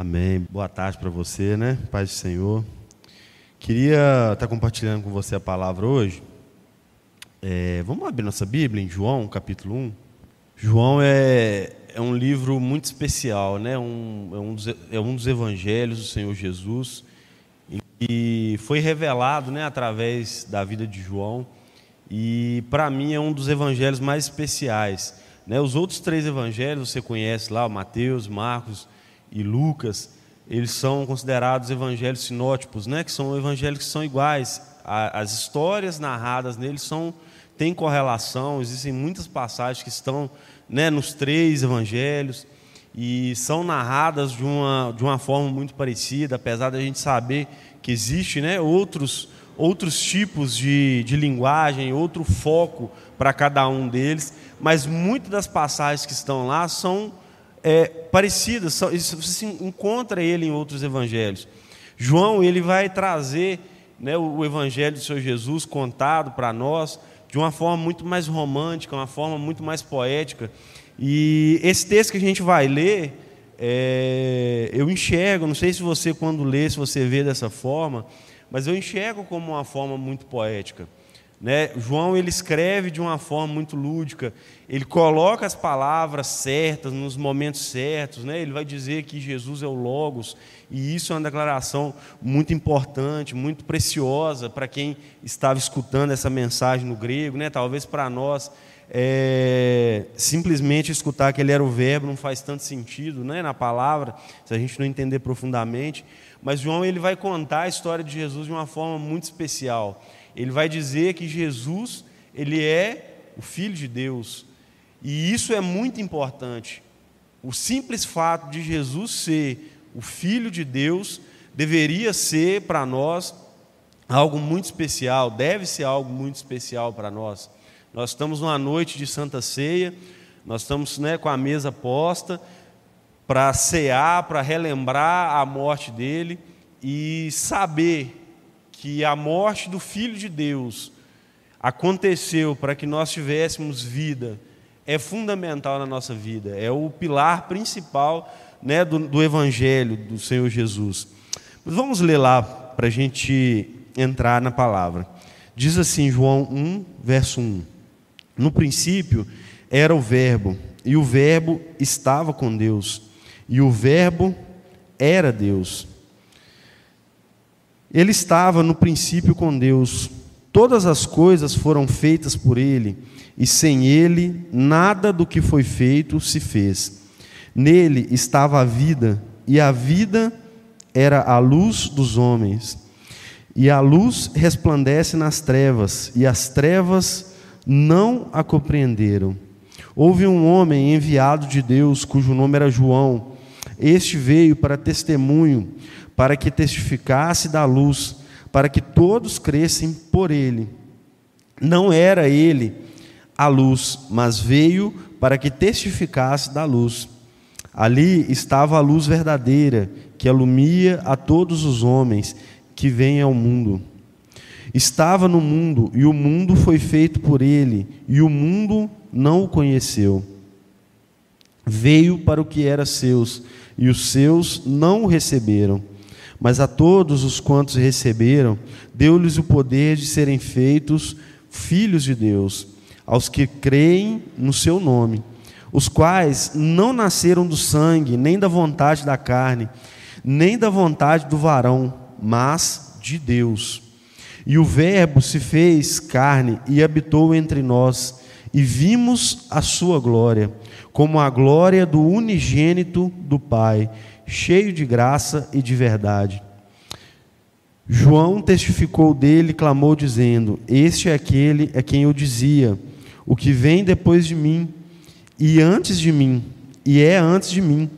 Amém. Boa tarde para você, né? Paz do Senhor. Queria estar compartilhando com você a palavra hoje. É, vamos abrir nossa Bíblia em João, capítulo 1. João é, é um livro muito especial, né? Um, é, um dos, é um dos evangelhos do Senhor Jesus. E foi revelado né, através da vida de João. E para mim é um dos evangelhos mais especiais. Né? Os outros três evangelhos você conhece lá, Mateus, Marcos e Lucas, eles são considerados evangelhos sinótipos, né? que são evangelhos que são iguais. as histórias narradas neles são, têm correlação, existem muitas passagens que estão né, nos três evangelhos e são narradas de uma, de uma forma muito parecida, apesar da gente saber que existe né, outros, outros tipos de, de linguagem, outro foco para cada um deles, mas muitas das passagens que estão lá são é, parecidas, são, você encontra ele em outros evangelhos. João ele vai trazer né, o evangelho do Senhor Jesus contado para nós de uma forma muito mais romântica, uma forma muito mais poética. E esse texto que a gente vai ler, é, eu enxergo, não sei se você quando lê, se você vê dessa forma, mas eu enxergo como uma forma muito poética. Né? João ele escreve de uma forma muito lúdica, ele coloca as palavras certas nos momentos certos, né? ele vai dizer que Jesus é o Logos, e isso é uma declaração muito importante, muito preciosa para quem estava escutando essa mensagem no grego, né? talvez para nós. É, simplesmente escutar que ele era o verbo não faz tanto sentido né, na palavra, se a gente não entender profundamente. Mas João ele vai contar a história de Jesus de uma forma muito especial ele vai dizer que Jesus, ele é o filho de Deus. E isso é muito importante. O simples fato de Jesus ser o filho de Deus deveria ser para nós algo muito especial, deve ser algo muito especial para nós. Nós estamos numa noite de Santa Ceia, nós estamos né, com a mesa posta para cear, para relembrar a morte dele e saber que a morte do Filho de Deus aconteceu para que nós tivéssemos vida é fundamental na nossa vida, é o pilar principal né, do, do Evangelho do Senhor Jesus. Mas vamos ler lá para a gente entrar na palavra. Diz assim, João 1, verso 1: No princípio era o Verbo, e o Verbo estava com Deus, e o Verbo era Deus. Ele estava no princípio com Deus. Todas as coisas foram feitas por ele, e sem ele nada do que foi feito se fez. Nele estava a vida, e a vida era a luz dos homens. E a luz resplandece nas trevas, e as trevas não a compreenderam. Houve um homem enviado de Deus, cujo nome era João. Este veio para testemunho para que testificasse da luz, para que todos crescem por ele. Não era ele a luz, mas veio para que testificasse da luz. Ali estava a luz verdadeira, que alumia a todos os homens que vêm ao mundo. Estava no mundo, e o mundo foi feito por ele, e o mundo não o conheceu. Veio para o que era seus, e os seus não o receberam. Mas a todos os quantos receberam, deu-lhes o poder de serem feitos filhos de Deus, aos que creem no seu nome, os quais não nasceram do sangue, nem da vontade da carne, nem da vontade do varão, mas de Deus. E o Verbo se fez carne e habitou entre nós, e vimos a sua glória, como a glória do unigênito do Pai cheio de graça e de verdade. João testificou dele e clamou, dizendo: Este é aquele a quem eu dizia: O que vem depois de mim, e antes de mim, e é antes de mim,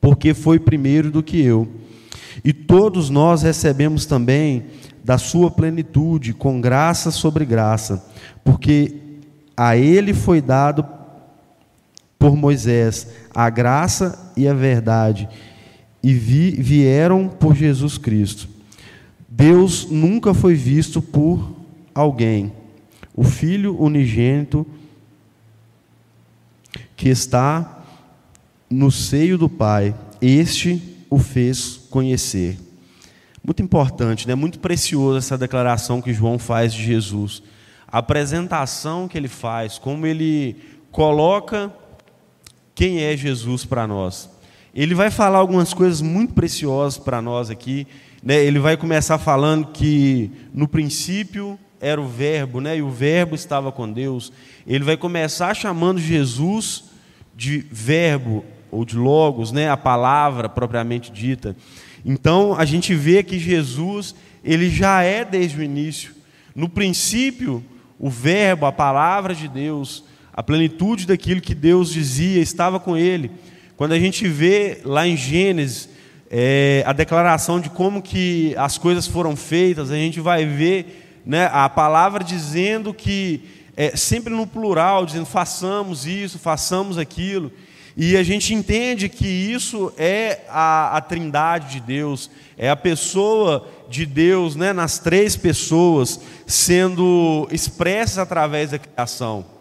porque foi primeiro do que eu. E todos nós recebemos também da sua plenitude, com graça sobre graça, porque a ele foi dado por Moisés a graça e a verdade, e vi, vieram por Jesus Cristo. Deus nunca foi visto por alguém. O Filho unigênito que está no seio do Pai este o fez conhecer. Muito importante, né? muito precioso essa declaração que João faz de Jesus. A apresentação que ele faz, como ele coloca quem é Jesus para nós. Ele vai falar algumas coisas muito preciosas para nós aqui. Né? Ele vai começar falando que no princípio era o Verbo, né? e o Verbo estava com Deus. Ele vai começar chamando Jesus de Verbo ou de Logos, né? a palavra propriamente dita. Então a gente vê que Jesus ele já é desde o início. No princípio, o Verbo, a palavra de Deus, a plenitude daquilo que Deus dizia estava com ele. Quando a gente vê lá em Gênesis é, a declaração de como que as coisas foram feitas, a gente vai ver né, a palavra dizendo que, é, sempre no plural, dizendo façamos isso, façamos aquilo. E a gente entende que isso é a, a trindade de Deus, é a pessoa de Deus, né, nas três pessoas, sendo expressas através da criação.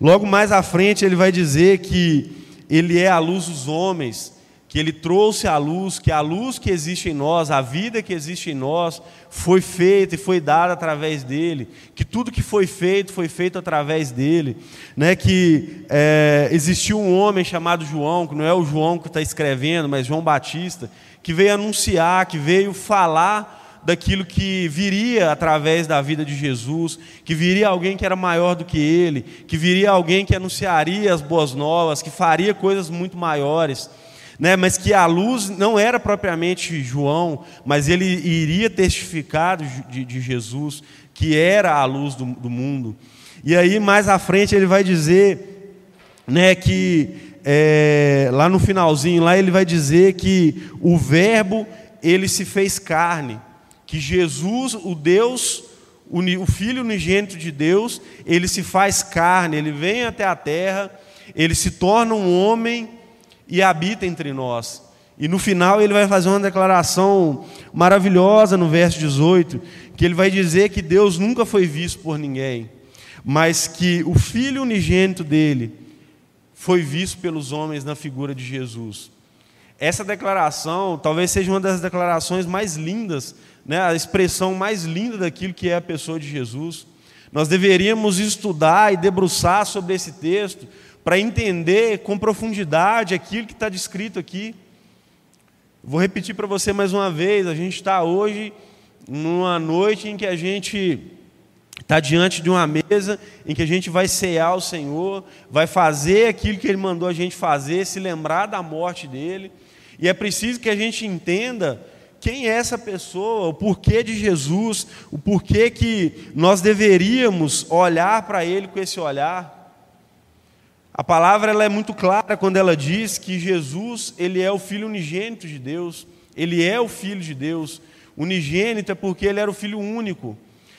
Logo mais à frente, ele vai dizer que ele é a luz dos homens, que ele trouxe a luz, que a luz que existe em nós, a vida que existe em nós, foi feita e foi dada através dele, que tudo que foi feito foi feito através dele, né? que é, existiu um homem chamado João, que não é o João que está escrevendo, mas João Batista, que veio anunciar, que veio falar daquilo que viria através da vida de Jesus, que viria alguém que era maior do que ele, que viria alguém que anunciaria as boas novas, que faria coisas muito maiores né, mas que a luz não era propriamente João, mas ele iria testificar de, de Jesus, que era a luz do, do, mundo. E aí, mais à frente, ele vai dizer né, que, é, lá no finalzinho, lá ele vai dizer que o Verbo, ele se fez carne, que Jesus, o Deus, o, Filho unigênito de Deus, ele se faz carne, ele vem até a terra, ele se torna um homem e habita entre nós. E no final ele vai fazer uma declaração maravilhosa no verso 18, que ele vai dizer que Deus nunca foi visto por ninguém, mas que o Filho unigênito dele foi visto pelos homens na figura de Jesus. Essa declaração talvez seja uma das declarações mais lindas, né, a expressão mais linda daquilo que é a pessoa de Jesus. Nós deveríamos estudar e debruçar sobre esse texto, para entender com profundidade aquilo que está descrito aqui. Vou repetir para você mais uma vez: a gente está hoje numa noite em que a gente está diante de uma mesa em que a gente vai cear o Senhor, vai fazer aquilo que Ele mandou a gente fazer, se lembrar da morte dele, e é preciso que a gente entenda quem é essa pessoa, o porquê de Jesus, o porquê que nós deveríamos olhar para Ele com esse olhar. A palavra ela é muito clara quando ela diz que Jesus ele é o Filho unigênito de Deus, ele é o Filho de Deus. Unigênito é porque ele era o Filho único.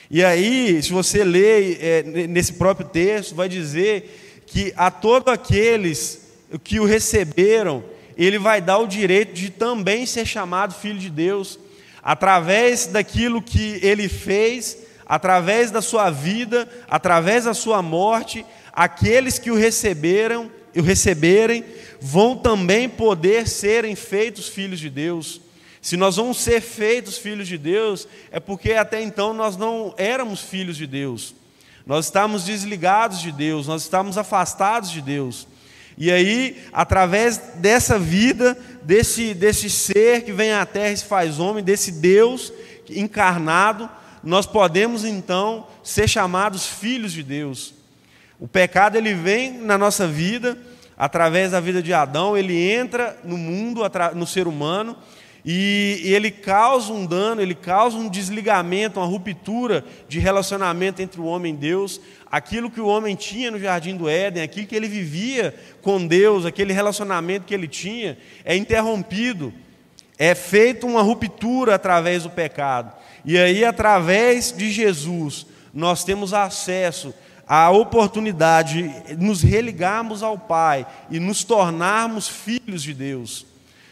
E aí, se você ler é, nesse próprio texto, vai dizer que a todos aqueles que o receberam, ele vai dar o direito de também ser chamado Filho de Deus, através daquilo que ele fez, através da sua vida, através da sua morte, aqueles que o receberam, o receberem, vão também poder serem feitos filhos de Deus. Se nós vamos ser feitos filhos de Deus, é porque até então nós não éramos filhos de Deus. Nós estávamos desligados de Deus, nós estávamos afastados de Deus. E aí, através dessa vida, desse, desse ser que vem à terra e se faz homem, desse Deus encarnado, nós podemos então ser chamados filhos de Deus. O pecado ele vem na nossa vida através da vida de Adão, ele entra no mundo, no ser humano, e ele causa um dano, ele causa um desligamento, uma ruptura de relacionamento entre o homem e Deus. Aquilo que o homem tinha no jardim do Éden, aquilo que ele vivia com Deus, aquele relacionamento que ele tinha, é interrompido. É feita uma ruptura através do pecado. E aí, através de Jesus, nós temos acesso a oportunidade de nos religarmos ao Pai e nos tornarmos filhos de Deus.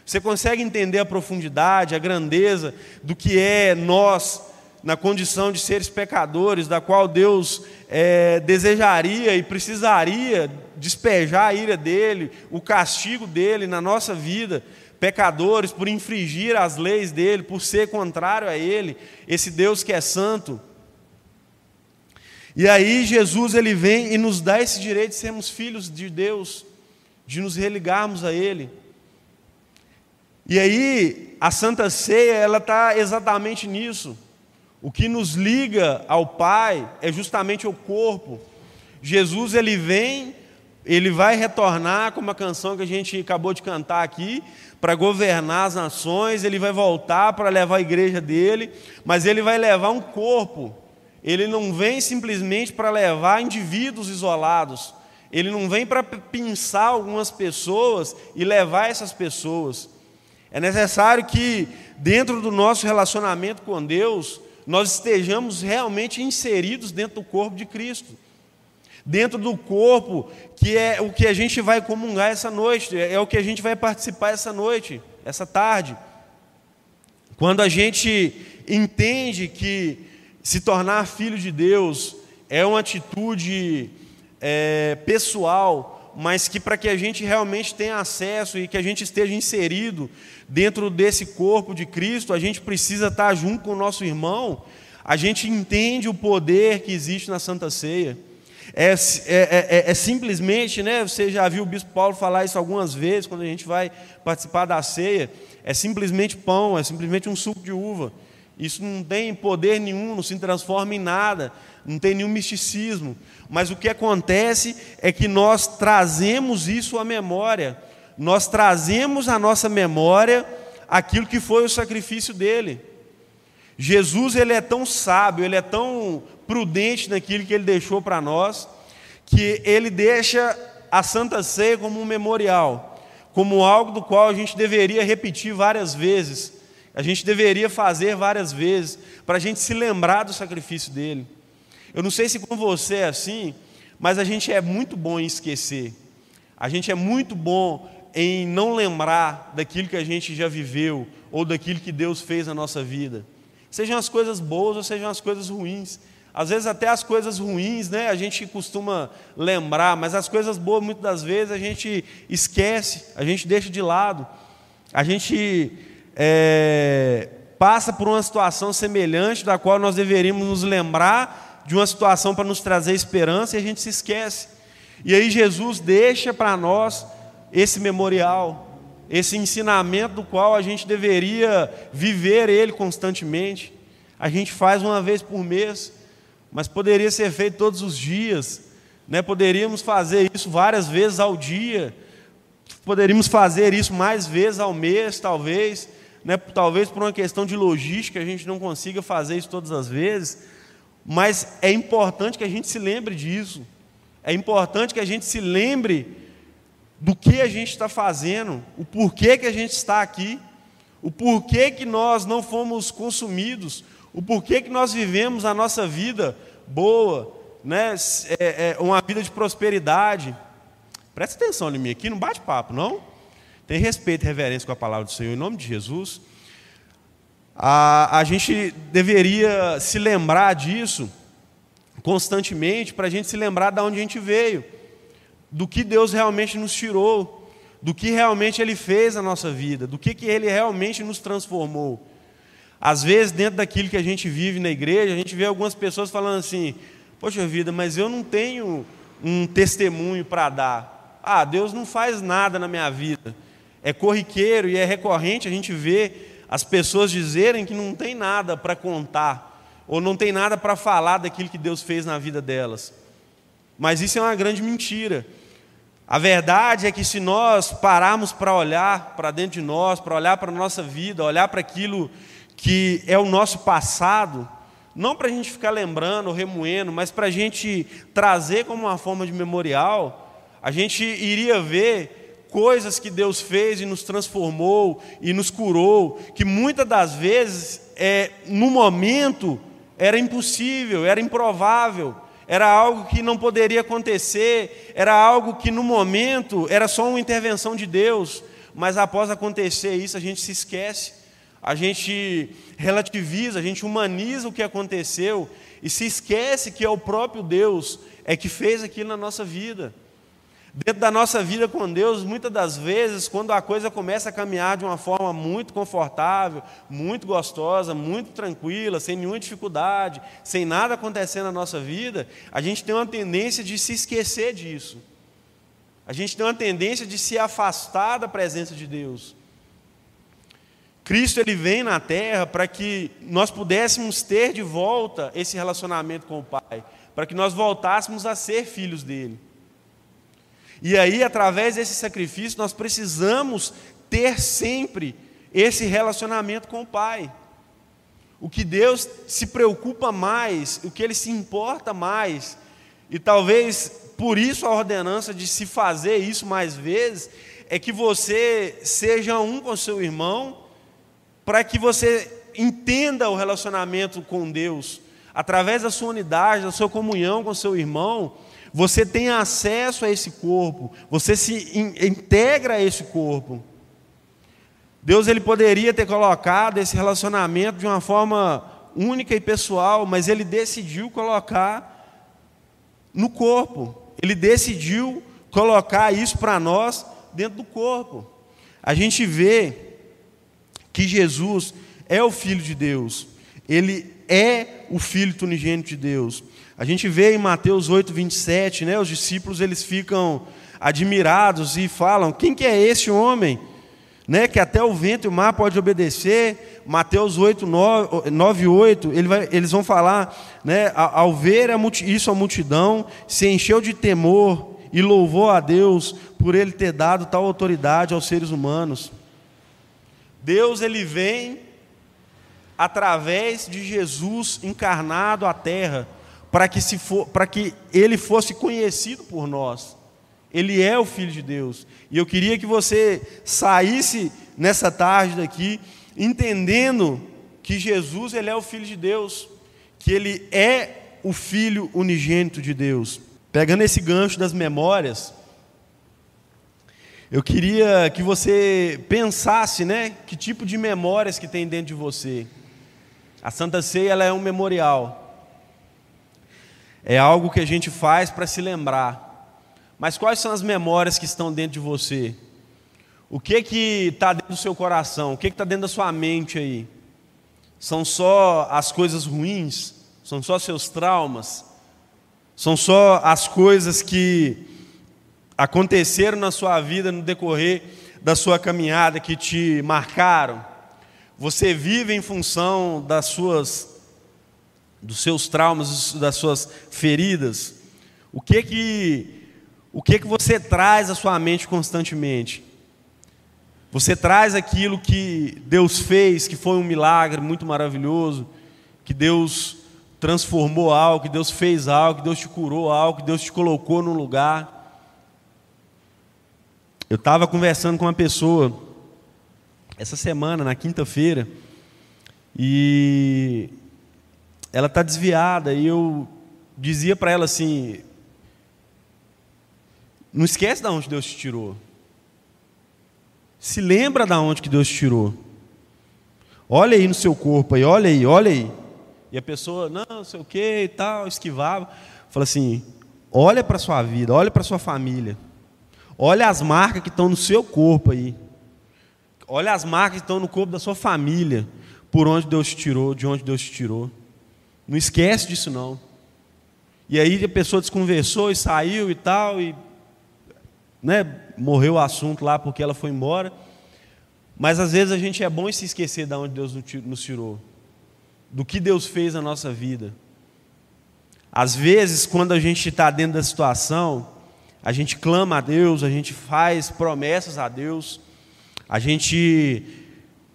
Você consegue entender a profundidade, a grandeza do que é nós na condição de seres pecadores, da qual Deus é, desejaria e precisaria despejar a ira dele, o castigo dele na nossa vida, pecadores por infringir as leis dele, por ser contrário a ele, esse Deus que é santo. E aí Jesus ele vem e nos dá esse direito de sermos filhos de Deus, de nos religarmos a ele. E aí a Santa Ceia ela está exatamente nisso. O que nos liga ao Pai é justamente o corpo. Jesus ele vem, ele vai retornar como a canção que a gente acabou de cantar aqui, para governar as nações, ele vai voltar para levar a igreja dele, mas ele vai levar um corpo ele não vem simplesmente para levar indivíduos isolados. Ele não vem para pensar algumas pessoas e levar essas pessoas. É necessário que, dentro do nosso relacionamento com Deus, nós estejamos realmente inseridos dentro do corpo de Cristo. Dentro do corpo, que é o que a gente vai comungar essa noite, é o que a gente vai participar essa noite, essa tarde. Quando a gente entende que se tornar filho de Deus é uma atitude é, pessoal, mas que para que a gente realmente tenha acesso e que a gente esteja inserido dentro desse corpo de Cristo, a gente precisa estar junto com o nosso irmão. A gente entende o poder que existe na Santa Ceia. É, é, é, é, é, simplesmente, né, você já viu o bispo Paulo falar isso algumas vezes, quando a gente vai participar da ceia, é simplesmente pão, é simplesmente um suco de uva. Isso não tem poder nenhum, não se transforma em nada, não tem nenhum misticismo. Mas o que acontece é que nós trazemos isso à memória, nós trazemos à nossa memória aquilo que foi o sacrifício dele. Jesus ele é tão sábio, ele é tão prudente naquilo que ele deixou para nós, que ele deixa a Santa Ceia como um memorial, como algo do qual a gente deveria repetir várias vezes a gente deveria fazer várias vezes, para a gente se lembrar do sacrifício dele. Eu não sei se com você é assim, mas a gente é muito bom em esquecer. A gente é muito bom em não lembrar daquilo que a gente já viveu ou daquilo que Deus fez na nossa vida. Sejam as coisas boas ou sejam as coisas ruins. Às vezes até as coisas ruins, né, a gente costuma lembrar, mas as coisas boas muitas das vezes a gente esquece, a gente deixa de lado. A gente é, passa por uma situação semelhante, da qual nós deveríamos nos lembrar de uma situação para nos trazer esperança e a gente se esquece. E aí Jesus deixa para nós esse memorial, esse ensinamento do qual a gente deveria viver ele constantemente. A gente faz uma vez por mês, mas poderia ser feito todos os dias. Né? Poderíamos fazer isso várias vezes ao dia. Poderíamos fazer isso mais vezes ao mês, talvez né, talvez por uma questão de logística a gente não consiga fazer isso todas as vezes, mas é importante que a gente se lembre disso. É importante que a gente se lembre do que a gente está fazendo, o porquê que a gente está aqui, o porquê que nós não fomos consumidos, o porquê que nós vivemos a nossa vida boa, né, é, é uma vida de prosperidade. Presta atenção em mim aqui, não bate papo, não? Tem respeito e reverência com a palavra do Senhor, em nome de Jesus. A, a gente deveria se lembrar disso constantemente, para a gente se lembrar de onde a gente veio, do que Deus realmente nos tirou, do que realmente Ele fez na nossa vida, do que, que Ele realmente nos transformou. Às vezes, dentro daquilo que a gente vive na igreja, a gente vê algumas pessoas falando assim: Poxa vida, mas eu não tenho um testemunho para dar. Ah, Deus não faz nada na minha vida é corriqueiro e é recorrente a gente ver as pessoas dizerem que não tem nada para contar, ou não tem nada para falar daquilo que Deus fez na vida delas. Mas isso é uma grande mentira. A verdade é que se nós pararmos para olhar para dentro de nós, para olhar para a nossa vida, olhar para aquilo que é o nosso passado, não para a gente ficar lembrando remoendo, mas para a gente trazer como uma forma de memorial, a gente iria ver coisas que Deus fez e nos transformou e nos curou, que muitas das vezes, é, no momento, era impossível, era improvável, era algo que não poderia acontecer, era algo que no momento era só uma intervenção de Deus, mas após acontecer isso a gente se esquece. a gente relativiza, a gente humaniza o que aconteceu e se esquece que é o próprio Deus é que fez aquilo na nossa vida. Dentro da nossa vida com Deus, muitas das vezes, quando a coisa começa a caminhar de uma forma muito confortável, muito gostosa, muito tranquila, sem nenhuma dificuldade, sem nada acontecendo na nossa vida, a gente tem uma tendência de se esquecer disso. A gente tem uma tendência de se afastar da presença de Deus. Cristo ele vem na terra para que nós pudéssemos ter de volta esse relacionamento com o Pai, para que nós voltássemos a ser filhos dele. E aí, através desse sacrifício, nós precisamos ter sempre esse relacionamento com o Pai. O que Deus se preocupa mais, o que Ele se importa mais, e talvez por isso a ordenança de se fazer isso mais vezes, é que você seja um com seu irmão, para que você entenda o relacionamento com Deus, através da sua unidade, da sua comunhão com seu irmão, você tem acesso a esse corpo, você se integra a esse corpo. Deus ele poderia ter colocado esse relacionamento de uma forma única e pessoal, mas ele decidiu colocar no corpo. Ele decidiu colocar isso para nós dentro do corpo. A gente vê que Jesus é o filho de Deus. Ele é o filho unigênito de Deus. A gente vê em Mateus 8, 27, né, os discípulos eles ficam admirados e falam: quem que é esse homem? Né, que até o vento e o mar pode obedecer. Mateus 8, 9, 9 8, ele vai, eles vão falar, né, ao ver a isso a multidão, se encheu de temor e louvou a Deus por ele ter dado tal autoridade aos seres humanos. Deus ele vem através de Jesus encarnado à terra para que, se for, para que ele fosse conhecido por nós. Ele é o Filho de Deus. E eu queria que você saísse nessa tarde daqui entendendo que Jesus ele é o Filho de Deus, que ele é o Filho unigênito de Deus. Pegando esse gancho das memórias, eu queria que você pensasse, né, que tipo de memórias que tem dentro de você. A Santa Ceia ela é um memorial é algo que a gente faz para se lembrar. Mas quais são as memórias que estão dentro de você? O que que está dentro do seu coração? O que está dentro da sua mente aí? São só as coisas ruins? São só seus traumas? São só as coisas que aconteceram na sua vida no decorrer da sua caminhada que te marcaram? Você vive em função das suas dos seus traumas, das suas feridas, o que que o que que você traz à sua mente constantemente? Você traz aquilo que Deus fez, que foi um milagre muito maravilhoso, que Deus transformou algo, que Deus fez algo, que Deus te curou algo, que Deus te colocou num lugar. Eu estava conversando com uma pessoa essa semana, na quinta-feira, e ela está desviada e eu dizia para ela assim: não esquece de onde Deus te tirou. Se lembra de onde que Deus te tirou. Olha aí no seu corpo aí, olha aí, olha aí. E a pessoa, não, sei o que e tal, esquivava. Fala assim: olha para a sua vida, olha para a sua família. Olha as marcas que estão no seu corpo aí. Olha as marcas que estão no corpo da sua família. Por onde Deus te tirou, de onde Deus te tirou. Não esquece disso não. E aí a pessoa desconversou e saiu e tal, e né, morreu o assunto lá porque ela foi embora. Mas às vezes a gente é bom em se esquecer de onde Deus nos tirou, do que Deus fez na nossa vida. Às vezes, quando a gente está dentro da situação, a gente clama a Deus, a gente faz promessas a Deus, a gente,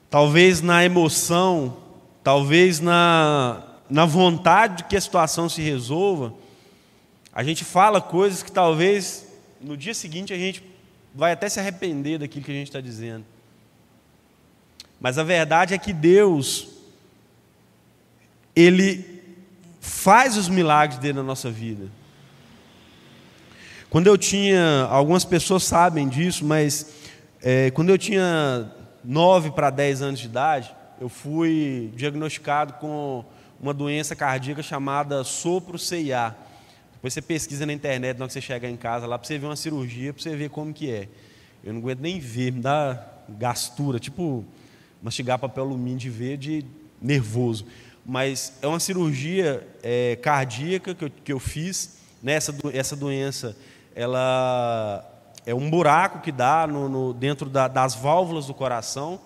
talvez na emoção, talvez na, na vontade de que a situação se resolva, a gente fala coisas que talvez no dia seguinte a gente vai até se arrepender daquilo que a gente está dizendo. Mas a verdade é que Deus, Ele faz os milagres dele na nossa vida. Quando eu tinha, algumas pessoas sabem disso, mas é, quando eu tinha 9 para 10 anos de idade, eu fui diagnosticado com uma doença cardíaca chamada sopro CIA. Depois você pesquisa na internet, na hora que você chegar em casa lá, para você ver uma cirurgia, para você ver como que é. Eu não aguento nem ver, me dá gastura, tipo mastigar papel alumínio de ver de nervoso. Mas é uma cirurgia é, cardíaca que eu, que eu fiz. Nessa né? essa doença, ela é um buraco que dá no, no dentro da, das válvulas do coração.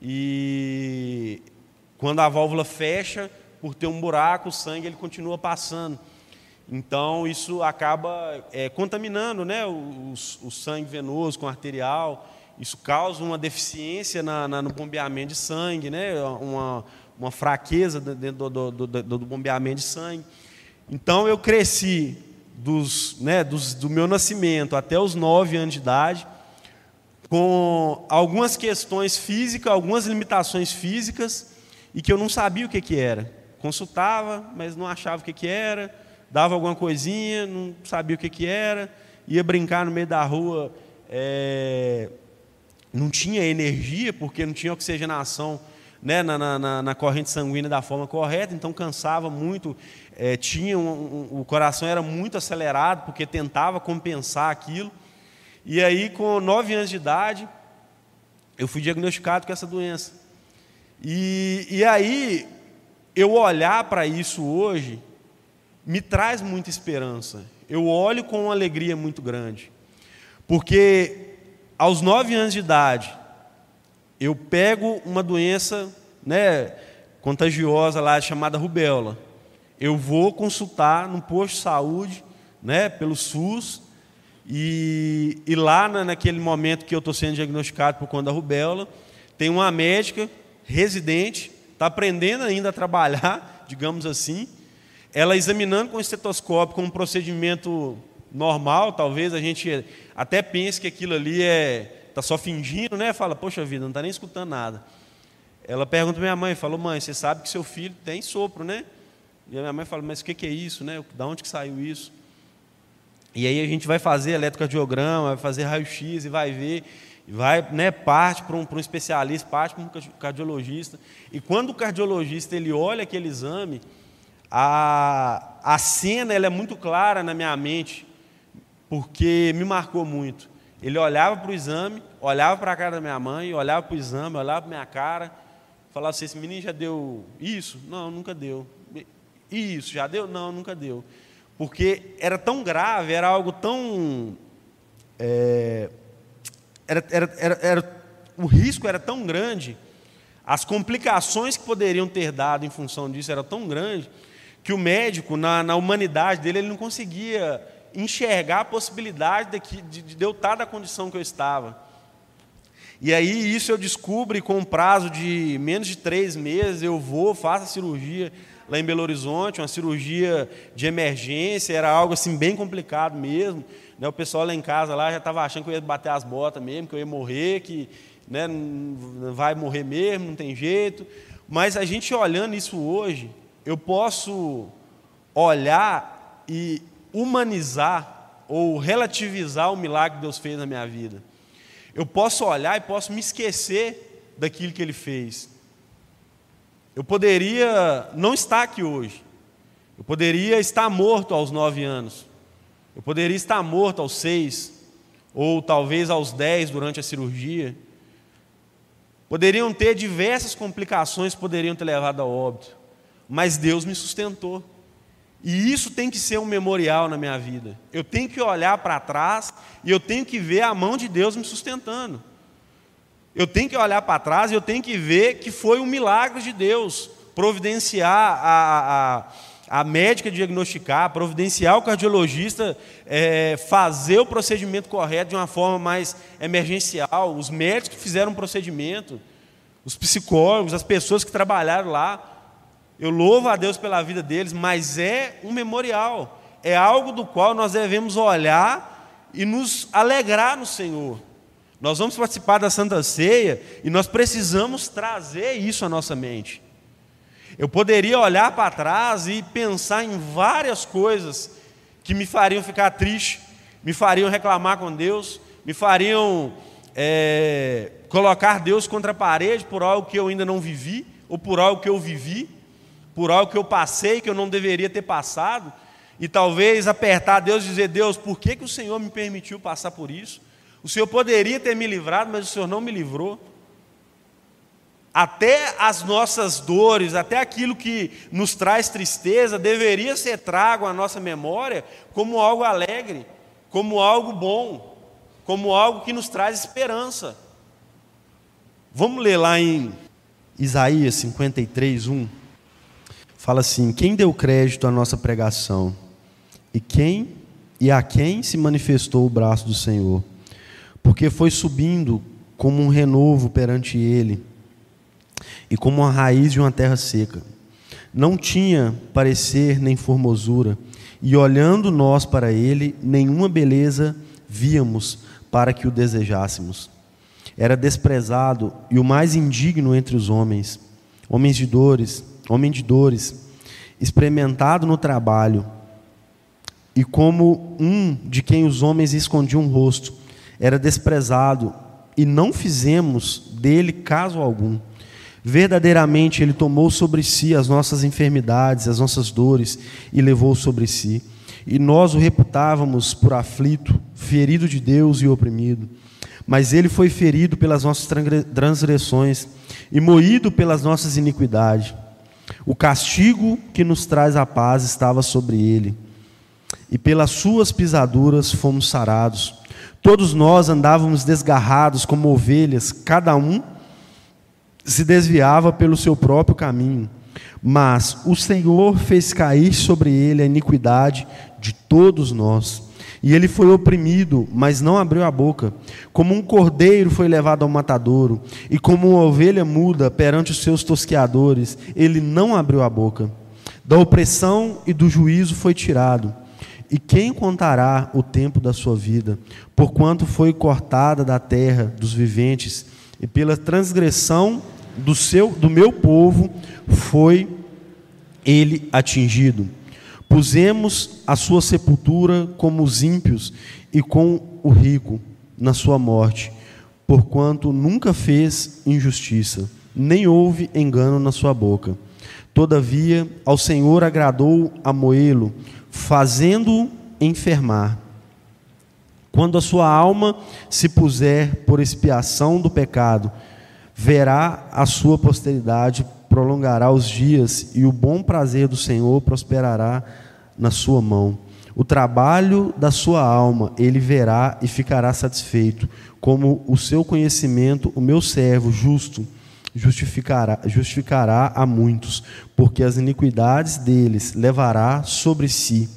E quando a válvula fecha, por ter um buraco, o sangue ele continua passando. Então, isso acaba é, contaminando né, o, o, sangue venoso com arterial. Isso causa uma deficiência na, na, no bombeamento de sangue, né, uma, uma fraqueza dentro do, do, do, do bombeamento de sangue. Então, eu cresci dos, né, dos, do meu nascimento até os nove anos de idade, com algumas questões físicas, algumas limitações físicas, e que eu não sabia o que, que era. Consultava, mas não achava o que, que era dava alguma coisinha, não sabia o que, que era, ia brincar no meio da rua, é, não tinha energia, porque não tinha oxigenação né, na, na, na, corrente sanguínea da forma correta, então cansava muito, é, tinha um, um, o coração era muito acelerado, porque tentava compensar aquilo. E aí, com nove anos de idade, eu fui diagnosticado com essa doença. E, e aí, eu olhar para isso hoje, me traz muita esperança. Eu olho com uma alegria muito grande. Porque aos nove anos de idade, eu pego uma doença né, contagiosa lá chamada rubéola. Eu vou consultar no posto de saúde, né, pelo SUS, e, e lá na, naquele momento que eu estou sendo diagnosticado por conta da rubéola, tem uma médica residente, está aprendendo ainda a trabalhar, digamos assim, ela examinando com estetoscópio, com um procedimento normal, talvez a gente até pense que aquilo ali é está só fingindo, né? Fala, poxa vida, não está nem escutando nada. Ela pergunta minha mãe, falou, mãe, você sabe que seu filho tem sopro, né? E a minha mãe fala, mas o que, que é isso, né? Da onde que saiu isso? E aí a gente vai fazer eletrocardiograma, vai fazer raio-x e vai ver, vai, né, parte para um, para um especialista, parte para um cardiologista. E quando o cardiologista ele olha aquele exame, a, a cena ela é muito clara na minha mente, porque me marcou muito. Ele olhava para o exame, olhava para a cara da minha mãe, olhava para o exame, olhava para a minha cara, falava assim: esse menino já deu isso? Não, nunca deu. Isso, já deu? Não, nunca deu. Porque era tão grave, era algo tão. É, era, era, era, era, o risco era tão grande, as complicações que poderiam ter dado em função disso eram tão grandes, que o médico, na, na humanidade dele, ele não conseguia enxergar a possibilidade de, de, de eu estar da condição que eu estava. E aí isso eu descubro com um prazo de menos de três meses, eu vou, faço a cirurgia lá em Belo Horizonte, uma cirurgia de emergência, era algo assim bem complicado mesmo. Né? O pessoal lá em casa lá já estava achando que eu ia bater as botas mesmo, que eu ia morrer, que né, vai morrer mesmo, não tem jeito. Mas a gente olhando isso hoje, eu posso olhar e humanizar ou relativizar o milagre que Deus fez na minha vida. Eu posso olhar e posso me esquecer daquilo que Ele fez. Eu poderia não estar aqui hoje. Eu poderia estar morto aos nove anos. Eu poderia estar morto aos seis, ou talvez aos dez durante a cirurgia. Poderiam ter diversas complicações, poderiam ter levado a óbito mas Deus me sustentou. E isso tem que ser um memorial na minha vida. Eu tenho que olhar para trás e eu tenho que ver a mão de Deus me sustentando. Eu tenho que olhar para trás e eu tenho que ver que foi um milagre de Deus providenciar a, a, a médica diagnosticar, providenciar o cardiologista é, fazer o procedimento correto de uma forma mais emergencial, os médicos que fizeram o procedimento, os psicólogos, as pessoas que trabalharam lá, eu louvo a Deus pela vida deles, mas é um memorial, é algo do qual nós devemos olhar e nos alegrar no Senhor. Nós vamos participar da Santa Ceia e nós precisamos trazer isso à nossa mente. Eu poderia olhar para trás e pensar em várias coisas que me fariam ficar triste, me fariam reclamar com Deus, me fariam é, colocar Deus contra a parede por algo que eu ainda não vivi, ou por algo que eu vivi, por algo que eu passei que eu não deveria ter passado, e talvez apertar Deus e dizer: Deus, por que, que o Senhor me permitiu passar por isso? O Senhor poderia ter me livrado, mas o Senhor não me livrou. Até as nossas dores, até aquilo que nos traz tristeza, deveria ser trago à nossa memória como algo alegre, como algo bom, como algo que nos traz esperança. Vamos ler lá em Isaías 53, 1. Fala assim: Quem deu crédito à nossa pregação? E quem e a quem se manifestou o braço do Senhor? Porque foi subindo como um renovo perante ele e como a raiz de uma terra seca. Não tinha parecer nem formosura, e olhando nós para ele, nenhuma beleza víamos para que o desejássemos. Era desprezado e o mais indigno entre os homens, homens de dores, homem de dores, experimentado no trabalho, e como um de quem os homens escondiam o rosto, era desprezado, e não fizemos dele caso algum. Verdadeiramente Ele tomou sobre si as nossas enfermidades, as nossas dores, e levou sobre si. E nós o reputávamos por aflito, ferido de Deus e oprimido. Mas Ele foi ferido pelas nossas transgressões e moído pelas nossas iniquidades. O castigo que nos traz a paz estava sobre Ele, e pelas Suas pisaduras fomos sarados. Todos nós andávamos desgarrados como ovelhas, cada um se desviava pelo seu próprio caminho, mas o Senhor fez cair sobre ele a iniquidade de todos nós. E ele foi oprimido, mas não abriu a boca. Como um cordeiro foi levado ao matadouro, e como uma ovelha muda perante os seus tosqueadores, ele não abriu a boca. Da opressão e do juízo foi tirado. E quem contará o tempo da sua vida? Porquanto foi cortada da terra dos viventes, e pela transgressão do, seu, do meu povo foi ele atingido. Pusemos a sua sepultura como os ímpios e com o rico na sua morte, porquanto nunca fez injustiça, nem houve engano na sua boca. Todavia, ao Senhor agradou a Moelo, fazendo-o enfermar. Quando a sua alma se puser por expiação do pecado, verá a sua posteridade, prolongará os dias, e o bom prazer do Senhor prosperará na sua mão. O trabalho da sua alma ele verá e ficará satisfeito, como o seu conhecimento, o meu servo justo justificará, justificará a muitos, porque as iniquidades deles levará sobre si.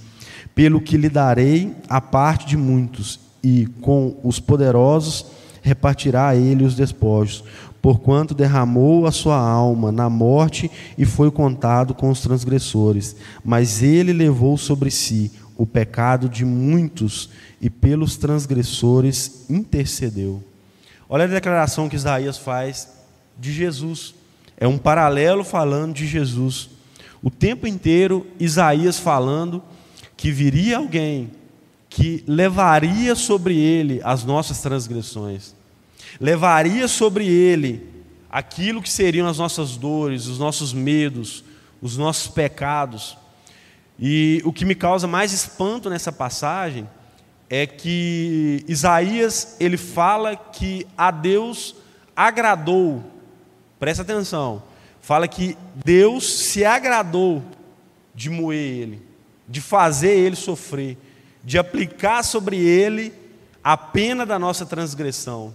Pelo que lhe darei a parte de muitos, e com os poderosos repartirá a ele os despojos porquanto derramou a sua alma na morte e foi contado com os transgressores. Mas ele levou sobre si o pecado de muitos e pelos transgressores intercedeu. Olha a declaração que Isaías faz de Jesus. É um paralelo falando de Jesus. O tempo inteiro, Isaías falando que viria alguém que levaria sobre ele as nossas transgressões levaria sobre ele aquilo que seriam as nossas dores, os nossos medos, os nossos pecados. E o que me causa mais espanto nessa passagem é que Isaías ele fala que a Deus agradou. Presta atenção. Fala que Deus se agradou de moer ele, de fazer ele sofrer, de aplicar sobre ele a pena da nossa transgressão.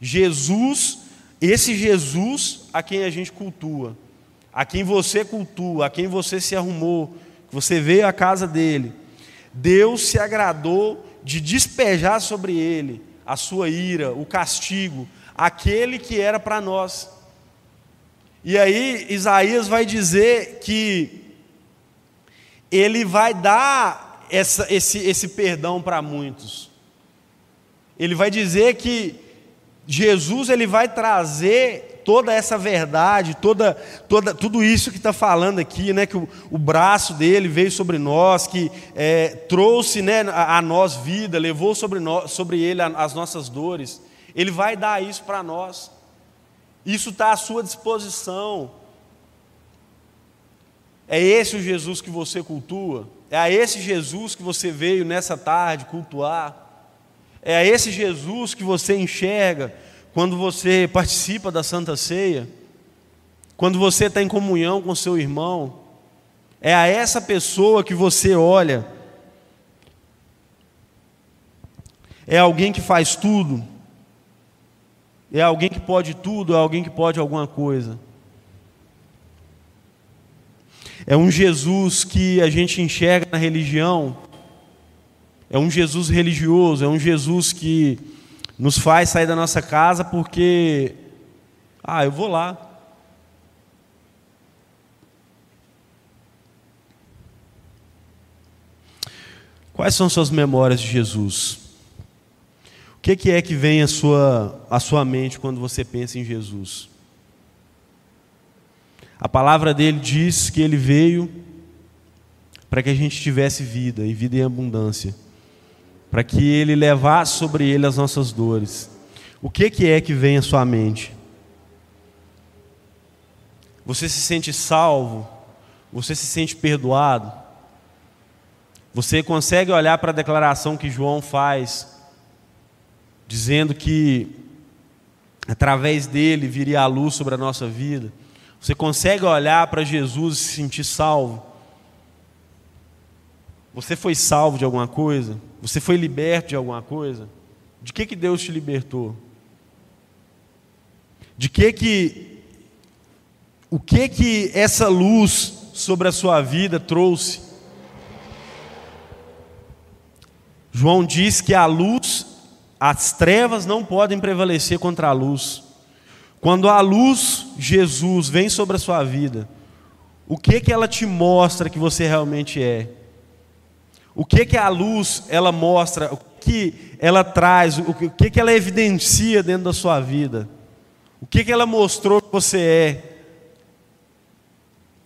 Jesus, esse Jesus a quem a gente cultua, a quem você cultua, a quem você se arrumou, que você veio à casa dele, Deus se agradou de despejar sobre ele a sua ira, o castigo, aquele que era para nós. E aí Isaías vai dizer que ele vai dar essa, esse, esse perdão para muitos. Ele vai dizer que Jesus ele vai trazer toda essa verdade, toda, toda, tudo isso que está falando aqui, né, que o, o, braço dele veio sobre nós, que é, trouxe né, a, a, nós vida, levou sobre, nós, sobre ele as nossas dores. Ele vai dar isso para nós. Isso está à sua disposição. É esse o Jesus que você cultua? É a esse Jesus que você veio nessa tarde cultuar? É a esse Jesus que você enxerga quando você participa da Santa Ceia? Quando você está em comunhão com seu irmão? É a essa pessoa que você olha? É alguém que faz tudo? É alguém que pode tudo? É alguém que pode alguma coisa? É um Jesus que a gente enxerga na religião, é um Jesus religioso, é um Jesus que nos faz sair da nossa casa porque, ah, eu vou lá. Quais são suas memórias de Jesus? O que, é que vem à sua, à sua mente quando você pensa em Jesus? A palavra dele diz que ele veio para que a gente tivesse vida e vida em abundância, para que ele levasse sobre ele as nossas dores. O que, que é que vem à sua mente? Você se sente salvo? Você se sente perdoado? Você consegue olhar para a declaração que João faz, dizendo que através dele viria a luz sobre a nossa vida? Você consegue olhar para Jesus e se sentir salvo? Você foi salvo de alguma coisa? Você foi liberto de alguma coisa? De que que Deus te libertou? De que que o que que essa luz sobre a sua vida trouxe? João diz que a luz, as trevas não podem prevalecer contra a luz. Quando a luz, Jesus, vem sobre a sua vida, o que que ela te mostra que você realmente é? O que que a luz ela mostra, o que ela traz, o que que ela evidencia dentro da sua vida? O que que ela mostrou que você é?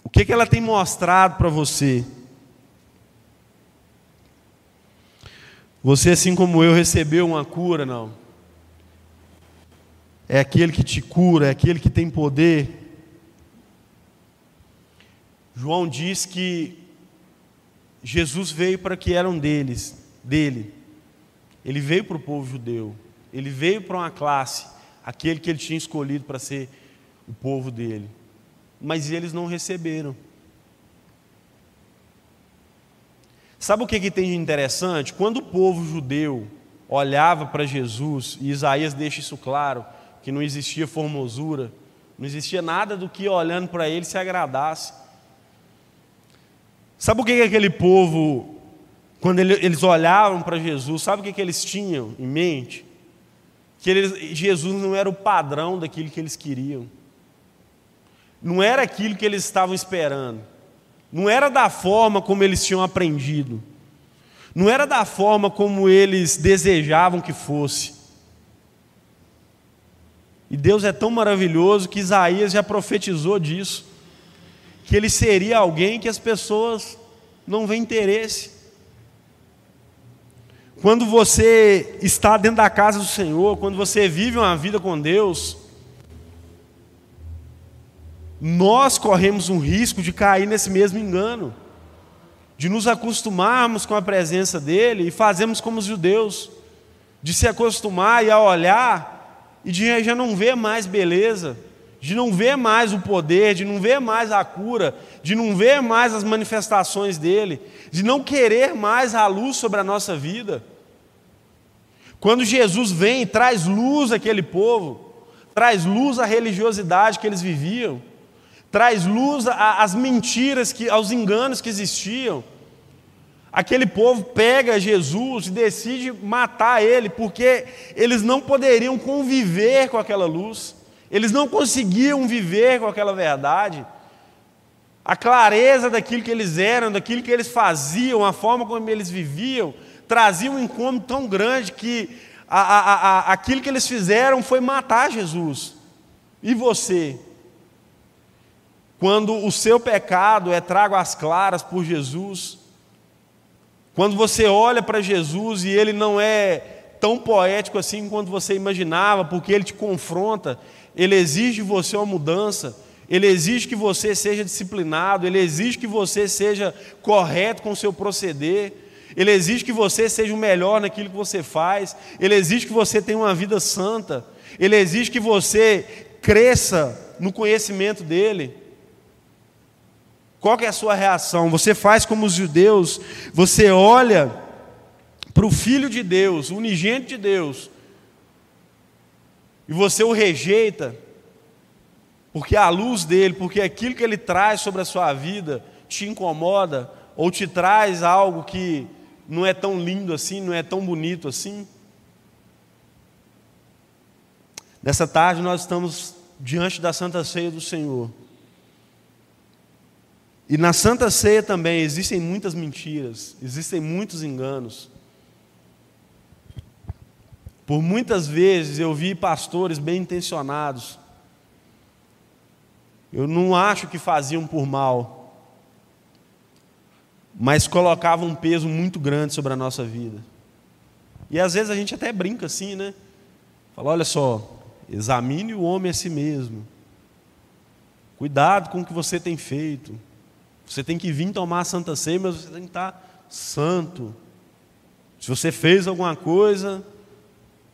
O que que ela tem mostrado para você? Você, assim como eu, recebeu uma cura, não? é aquele que te cura, é aquele que tem poder. João diz que Jesus veio para que eram deles, dele. Ele veio para o povo judeu. Ele veio para uma classe, aquele que ele tinha escolhido para ser o povo dele. Mas eles não receberam. Sabe o que, que tem de interessante? Quando o povo judeu olhava para Jesus, e Isaías deixa isso claro, que não existia formosura, não existia nada do que olhando para ele se agradasse. Sabe o que, que aquele povo, quando eles olhavam para Jesus, sabe o que, que eles tinham em mente? Que eles, Jesus não era o padrão daquilo que eles queriam, não era aquilo que eles estavam esperando, não era da forma como eles tinham aprendido, não era da forma como eles desejavam que fosse. E Deus é tão maravilhoso que Isaías já profetizou disso, que ele seria alguém que as pessoas não veem interesse. Quando você está dentro da casa do Senhor, quando você vive uma vida com Deus, nós corremos um risco de cair nesse mesmo engano, de nos acostumarmos com a presença dEle e fazermos como os judeus, de se acostumar e a olhar e de já não ver mais beleza, de não ver mais o poder, de não ver mais a cura, de não ver mais as manifestações dele, de não querer mais a luz sobre a nossa vida. Quando Jesus vem e traz luz àquele povo, traz luz à religiosidade que eles viviam, traz luz às mentiras, que, aos enganos que existiam, aquele povo pega Jesus e decide matar ele, porque eles não poderiam conviver com aquela luz, eles não conseguiam viver com aquela verdade. A clareza daquilo que eles eram, daquilo que eles faziam, a forma como eles viviam, trazia um incômodo tão grande que a, a, a, aquilo que eles fizeram foi matar Jesus. E você? Quando o seu pecado é trago às claras por Jesus, quando você olha para Jesus e ele não é tão poético assim quanto você imaginava, porque ele te confronta, ele exige de você uma mudança, ele exige que você seja disciplinado, ele exige que você seja correto com o seu proceder, ele exige que você seja o melhor naquilo que você faz, ele exige que você tenha uma vida santa, ele exige que você cresça no conhecimento dele. Qual é a sua reação? Você faz como os judeus, você olha para o Filho de Deus, o unigênito de Deus, e você o rejeita, porque a luz dele, porque aquilo que ele traz sobre a sua vida te incomoda, ou te traz algo que não é tão lindo assim, não é tão bonito assim. Nessa tarde nós estamos diante da Santa Ceia do Senhor. E na Santa Ceia também existem muitas mentiras, existem muitos enganos. Por muitas vezes eu vi pastores bem intencionados, eu não acho que faziam por mal, mas colocavam um peso muito grande sobre a nossa vida. E às vezes a gente até brinca assim, né? Fala, olha só, examine o homem a si mesmo. Cuidado com o que você tem feito. Você tem que vir tomar a Santa Ceia, mas você tem que estar santo. Se você fez alguma coisa,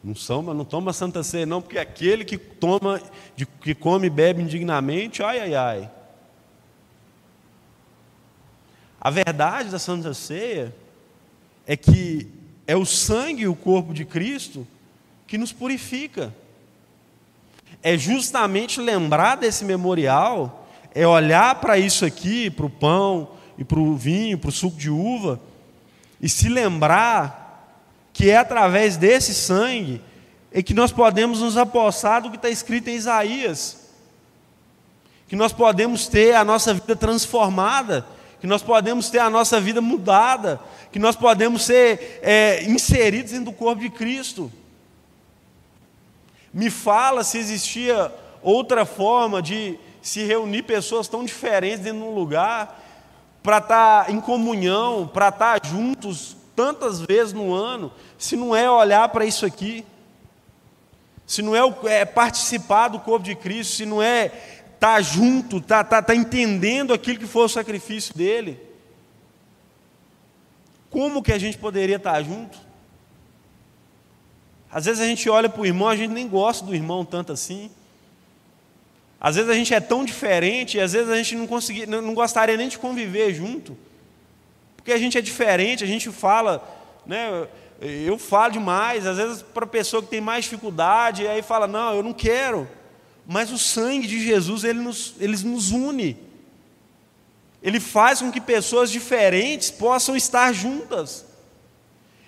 não são, mas não toma Santa Ceia não, porque aquele que toma, que come e bebe indignamente, ai, ai, ai. A verdade da Santa Ceia é que é o sangue e o corpo de Cristo que nos purifica. É justamente lembrar desse memorial é olhar para isso aqui, para o pão e para o vinho, para o suco de uva, e se lembrar que é através desse sangue é que nós podemos nos apossar do que está escrito em Isaías, que nós podemos ter a nossa vida transformada, que nós podemos ter a nossa vida mudada, que nós podemos ser é, inseridos dentro do corpo de Cristo. Me fala se existia outra forma de se reunir pessoas tão diferentes dentro de um lugar, para estar tá em comunhão, para estar tá juntos tantas vezes no ano, se não é olhar para isso aqui, se não é, é, participar do corpo de Cristo, se não é estar tá junto, estar tá entendendo aquilo que foi o sacrifício dele, como que a gente poderia estar junto? Às vezes a gente olha para o irmão, a gente nem gosta do irmão tanto assim. Às vezes a gente é tão diferente, e às vezes a gente não, conseguir, não gostaria nem de conviver junto, porque a gente é diferente, a gente fala, né, eu falo demais, às vezes para a pessoa que tem mais dificuldade, aí fala, não, eu não quero, mas o sangue de Jesus, ele nos, ele nos une, ele faz com que pessoas diferentes possam estar juntas,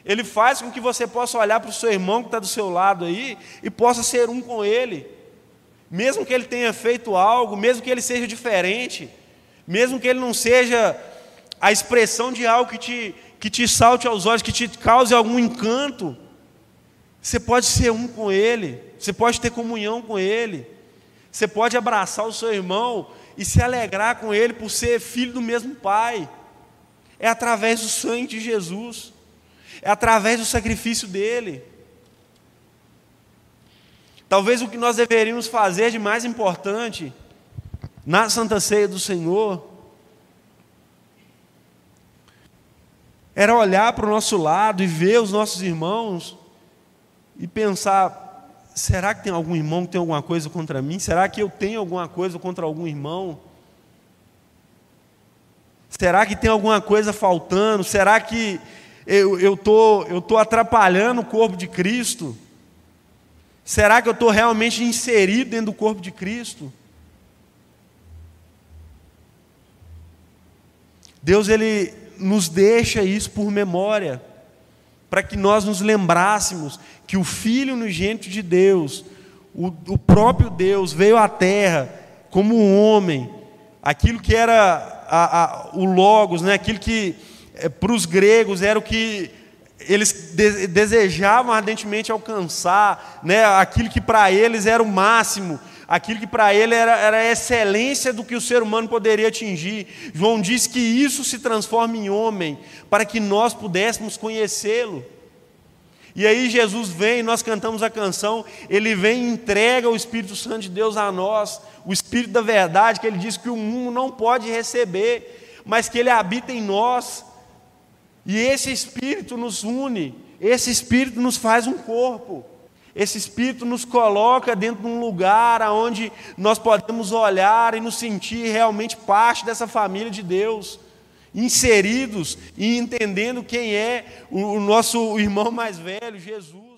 ele faz com que você possa olhar para o seu irmão que está do seu lado aí, e possa ser um com ele, mesmo que ele tenha feito algo, mesmo que ele seja diferente, mesmo que ele não seja a expressão de algo que te, que te salte aos olhos, que te cause algum encanto, você pode ser um com ele, você pode ter comunhão com ele, você pode abraçar o seu irmão e se alegrar com ele por ser filho do mesmo pai. É através do sangue de Jesus, é através do sacrifício dele. Talvez o que nós deveríamos fazer de mais importante na Santa Ceia do Senhor era olhar para o nosso lado e ver os nossos irmãos e pensar: será que tem algum irmão que tem alguma coisa contra mim? Será que eu tenho alguma coisa contra algum irmão? Será que tem alguma coisa faltando? Será que eu estou eu tô atrapalhando o corpo de Cristo? Será que eu estou realmente inserido dentro do corpo de Cristo? Deus ele nos deixa isso por memória, para que nós nos lembrássemos que o Filho unigênito de Deus, o, o próprio Deus, veio à Terra como um homem, aquilo que era a, a, o Logos, né? aquilo que é, para os gregos era o que eles de, desejavam ardentemente alcançar, né, aquilo que para eles era o máximo, aquilo que para ele era, era a excelência do que o ser humano poderia atingir. João diz que isso se transforma em homem, para que nós pudéssemos conhecê-lo. E aí Jesus vem, nós cantamos a canção, ele vem e entrega o Espírito Santo de Deus a nós, o Espírito da verdade, que ele diz que o mundo não pode receber, mas que ele habita em nós. E esse Espírito nos une, esse Espírito nos faz um corpo. Esse Espírito nos coloca dentro de um lugar onde nós podemos olhar e nos sentir realmente parte dessa família de Deus inseridos e entendendo quem é o nosso irmão mais velho, Jesus.